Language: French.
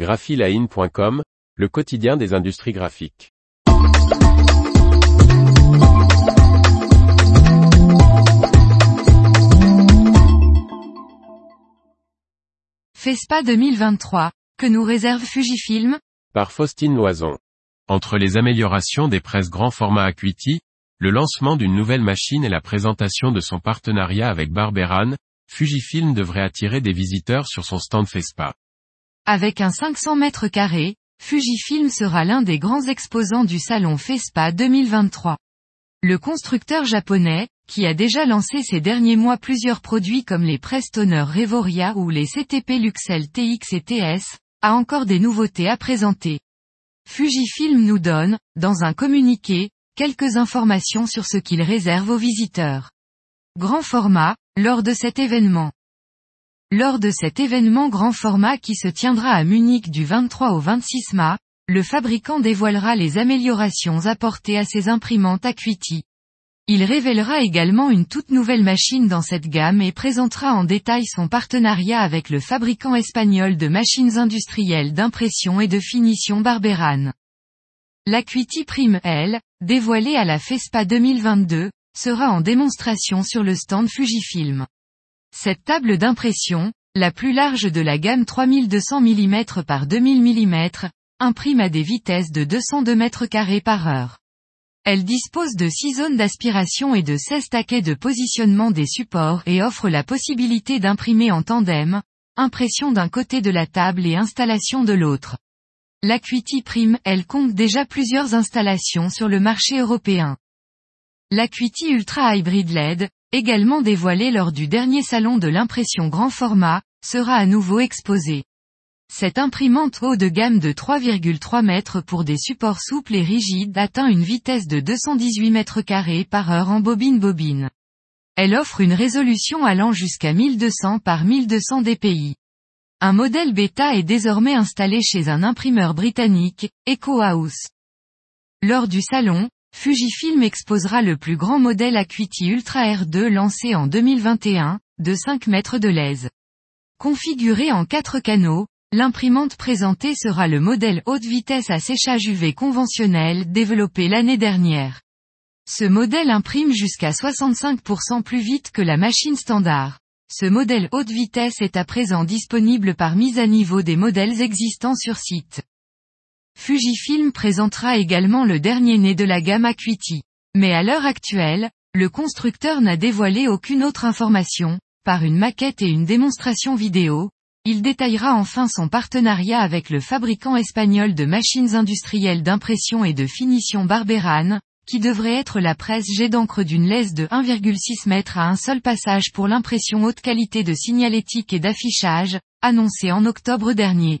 graphiline.com, le quotidien des industries graphiques. FESPA 2023, que nous réserve Fujifilm? Par Faustine Loison. Entre les améliorations des presses grand format Acuity, le lancement d'une nouvelle machine et la présentation de son partenariat avec Barberan, Fujifilm devrait attirer des visiteurs sur son stand FESPA. Avec un 500 mètres carrés, Fujifilm sera l'un des grands exposants du salon FESPA 2023. Le constructeur japonais, qui a déjà lancé ces derniers mois plusieurs produits comme les Prestoner Revoria ou les CTP Luxel TX et TS, a encore des nouveautés à présenter. Fujifilm nous donne, dans un communiqué, quelques informations sur ce qu'il réserve aux visiteurs. Grand format, lors de cet événement. Lors de cet événement grand format qui se tiendra à Munich du 23 au 26 mai, le fabricant dévoilera les améliorations apportées à ses imprimantes Acuity. Il révélera également une toute nouvelle machine dans cette gamme et présentera en détail son partenariat avec le fabricant espagnol de machines industrielles d'impression et de finition Barberan. L'Acuity Prime L, dévoilée à la FESPA 2022, sera en démonstration sur le stand Fujifilm. Cette table d'impression, la plus large de la gamme 3200 mm par 2000 mm, imprime à des vitesses de 202 mètres carrés par heure. Elle dispose de 6 zones d'aspiration et de 16 taquets de positionnement des supports et offre la possibilité d'imprimer en tandem, impression d'un côté de la table et installation de l'autre. L'Acuity Prime, elle compte déjà plusieurs installations sur le marché européen. L'Acuity Ultra Hybrid LED, également dévoilée lors du dernier salon de l'impression grand format, sera à nouveau exposée. Cette imprimante haut de gamme de 3,3 mètres pour des supports souples et rigides atteint une vitesse de 218 mètres carrés par heure en bobine-bobine. Elle offre une résolution allant jusqu'à 1200 par 1200 dpi. Un modèle bêta est désormais installé chez un imprimeur britannique, Eco House. Lors du salon, Fujifilm exposera le plus grand modèle Acuity Ultra R2 lancé en 2021, de 5 mètres de lèse. Configuré en 4 canaux, l'imprimante présentée sera le modèle haute vitesse à séchage UV conventionnel développé l'année dernière. Ce modèle imprime jusqu'à 65% plus vite que la machine standard. Ce modèle haute vitesse est à présent disponible par mise à niveau des modèles existants sur site. Fujifilm présentera également le dernier né de la gamme Acuity. Mais à l'heure actuelle, le constructeur n'a dévoilé aucune autre information, par une maquette et une démonstration vidéo, il détaillera enfin son partenariat avec le fabricant espagnol de machines industrielles d'impression et de finition Barberan, qui devrait être la presse jet d'encre d'une laisse de 1,6 m à un seul passage pour l'impression haute qualité de signalétique et d'affichage, annoncée en octobre dernier.